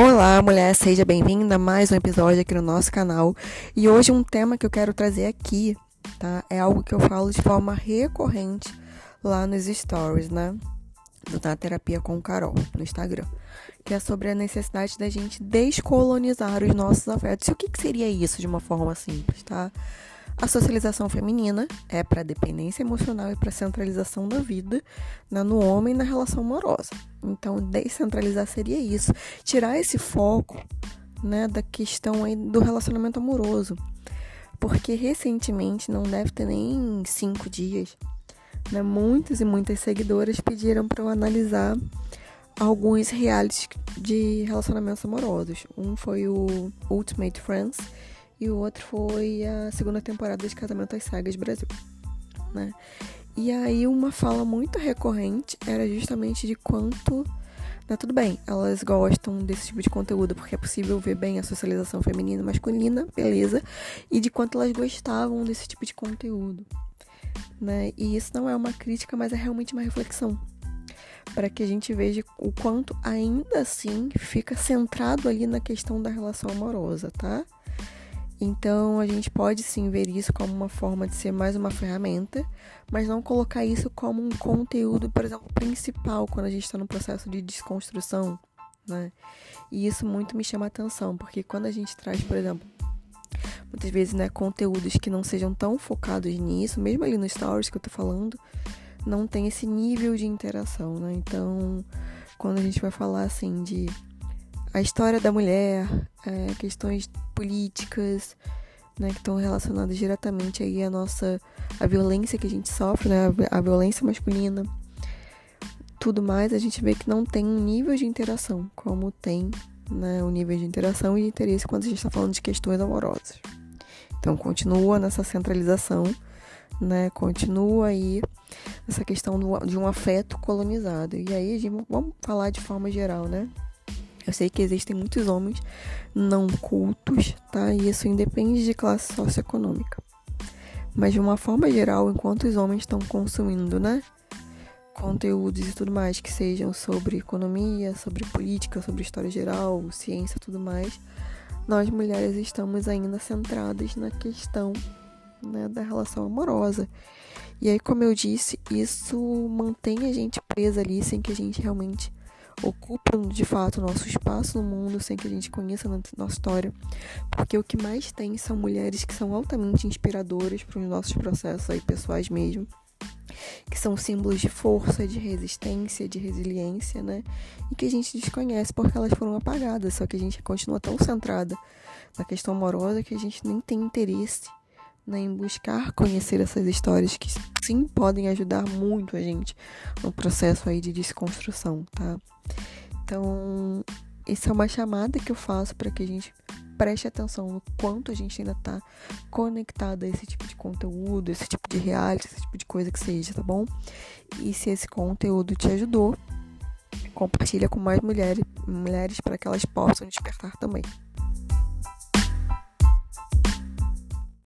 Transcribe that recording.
Olá, mulher, seja bem-vinda a mais um episódio aqui no nosso canal. E hoje um tema que eu quero trazer aqui, tá? É algo que eu falo de forma recorrente lá nos stories, né? Do Na Terapia com Carol, no Instagram. Que é sobre a necessidade da gente descolonizar os nossos afetos. E o que, que seria isso de uma forma simples, tá? A socialização feminina é para dependência emocional e para centralização da vida né, no homem na relação amorosa. Então, descentralizar seria isso, tirar esse foco né, da questão aí do relacionamento amoroso. Porque recentemente, não deve ter nem cinco dias, né, muitas e muitas seguidoras pediram para eu analisar alguns realities de relacionamentos amorosos. Um foi o Ultimate Friends e o outro foi a segunda temporada de Casamento às Sagas Brasil, né? E aí uma fala muito recorrente era justamente de quanto, né, tudo bem, elas gostam desse tipo de conteúdo porque é possível ver bem a socialização feminina e masculina, beleza, e de quanto elas gostavam desse tipo de conteúdo, né? E isso não é uma crítica, mas é realmente uma reflexão para que a gente veja o quanto ainda assim fica centrado ali na questão da relação amorosa, tá? Então a gente pode sim ver isso como uma forma de ser mais uma ferramenta, mas não colocar isso como um conteúdo, por exemplo, principal quando a gente está no processo de desconstrução, né? E isso muito me chama atenção, porque quando a gente traz, por exemplo, muitas vezes, né, conteúdos que não sejam tão focados nisso, mesmo ali no stories que eu tô falando, não tem esse nível de interação, né? Então, quando a gente vai falar assim de a história da mulher, é, questões políticas, né, que estão relacionadas diretamente aí à nossa a violência que a gente sofre, né, a, violência masculina, tudo mais, a gente vê que não tem um nível de interação como tem né, o nível de interação e de interesse quando a gente está falando de questões amorosas. Então continua nessa centralização, né, continua aí essa questão do, de um afeto colonizado. E aí, gente, vamos falar de forma geral, né? Eu sei que existem muitos homens não cultos, tá? E isso independe de classe socioeconômica. Mas de uma forma geral, enquanto os homens estão consumindo, né? Conteúdos e tudo mais que sejam sobre economia, sobre política, sobre história geral, ciência tudo mais, nós mulheres estamos ainda centradas na questão né, da relação amorosa. E aí, como eu disse, isso mantém a gente presa ali sem que a gente realmente ocupam de fato nosso espaço no mundo sem que a gente conheça nossa história, porque o que mais tem são mulheres que são altamente inspiradoras para os nossos processos aí pessoais mesmo, que são símbolos de força, de resistência, de resiliência, né? E que a gente desconhece porque elas foram apagadas, só que a gente continua tão centrada na questão amorosa que a gente nem tem interesse né, em buscar conhecer essas histórias que sim podem ajudar muito a gente no processo aí de desconstrução, tá? Então, essa é uma chamada que eu faço para que a gente preste atenção no quanto a gente ainda tá conectado a esse tipo de conteúdo, esse tipo de reality, esse tipo de coisa que seja, tá bom? E se esse conteúdo te ajudou, compartilha com mais mulheres, mulheres para que elas possam despertar também.